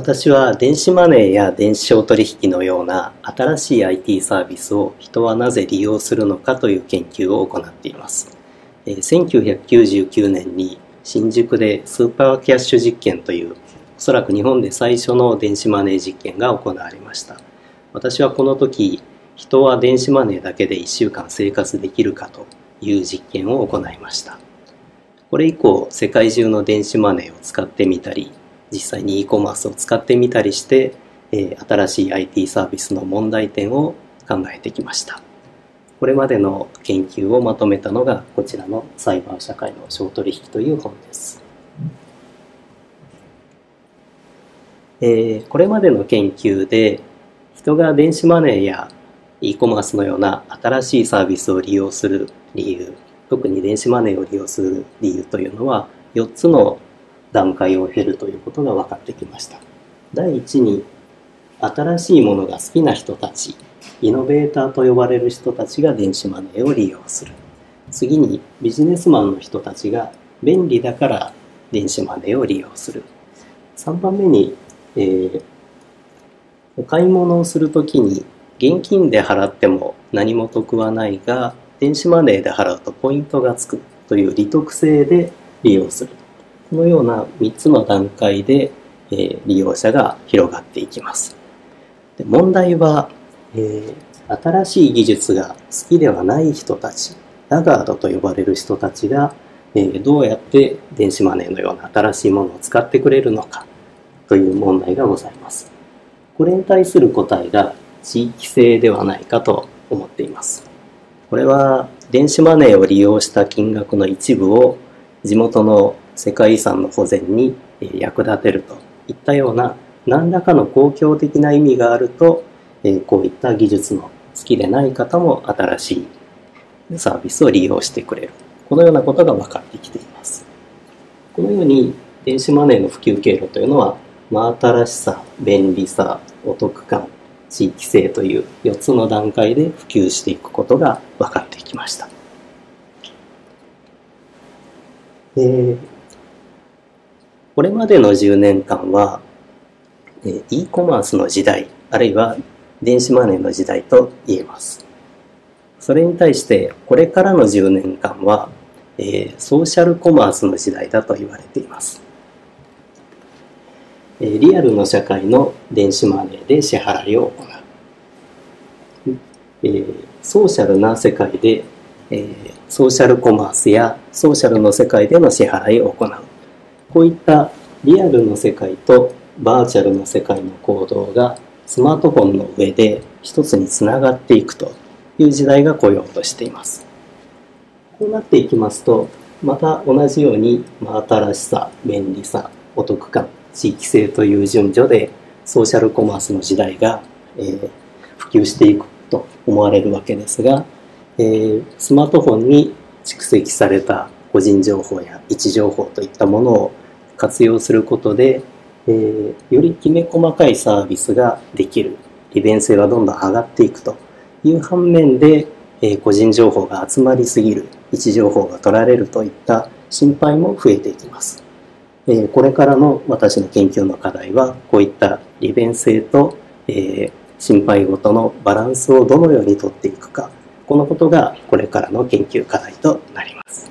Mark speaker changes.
Speaker 1: 私は電子マネーや電子商取引のような新しい IT サービスを人はなぜ利用するのかという研究を行っています。1999年に新宿でスーパーキャッシュ実験というおそらく日本で最初の電子マネー実験が行われました。私はこの時人は電子マネーだけで1週間生活できるかという実験を行いました。これ以降世界中の電子マネーを使ってみたり実際に e コマースを使ってみたりして、えー、新しい IT サービスの問題点を考えてきました。これまでの研究をまとめたのがこちらのサイバー社会の小取引という本です、えー、これまでの研究で人が電子マネーや e コマースのような新しいサービスを利用する理由特に電子マネーを利用する理由というのは4つの段階を経るということが分かってきました。第一に新しいものが好きな人たちイノベーターと呼ばれる人たちが電子マネーを利用する。次にビジネスマンの人たちが便利だから電子マネーを利用する。3番目に、えー、お買い物をするときに現金で払っても何も得はないが電子マネーで払うとポイントがつくという利得性で利用する。このような3つの段階で、えー、利用者が広がっていきます。で問題は、えー、新しい技術が好きではない人たち、ラガードと呼ばれる人たちが、えー、どうやって電子マネーのような新しいものを使ってくれるのかという問題がございます。これに対する答えが地域性ではないかと思っています。これは電子マネーを利用した金額の一部を地元の世界遺産の保全に役立てると。いったような何らかの公共的な意味があるとこういった技術の好きでない方も新しいサービスを利用してくれる。このようなことが分かってきています。このように電子マネーの普及経路というのは真新しさ便利さお得感地域性という4つの段階で普及していくことが分かってきました。えー、これまでの10年間は、え e コマースの時代、あるいは電子マネーの時代と言えます。それに対して、これからの10年間は、え、ソーシャルコマースの時代だと言われています。え、リアルの社会の電子マネーで支払いを行う。え、ソーシャルな世界で、え、ソーシャルコマースやソーシャルの世界での支払いを行う。こういったリアルの世界とバーチャルの世界の行動がスマートフォンの上で一つにつながっていくという時代が来ようとしています。こうなっていきますと、また同じように、ま新しさ、便利さ、お得感、地域性という順序でソーシャルコマースの時代が、えー、普及していくと思われるわけですが、えー、スマートフォンに蓄積された個人情報や位置情報といったものを活用することで、えー、よりきめ細かいサービスができる。利便性はどんどん上がっていくという反面で、えー、個人情報が集まりすぎる。位置情報が取られるといった心配も増えていきます、えー、これからの私の研究の課題はこういった利便性と、えー、心配事のバランスをどのようにとっていくか。このことがこれからの研究課題となります。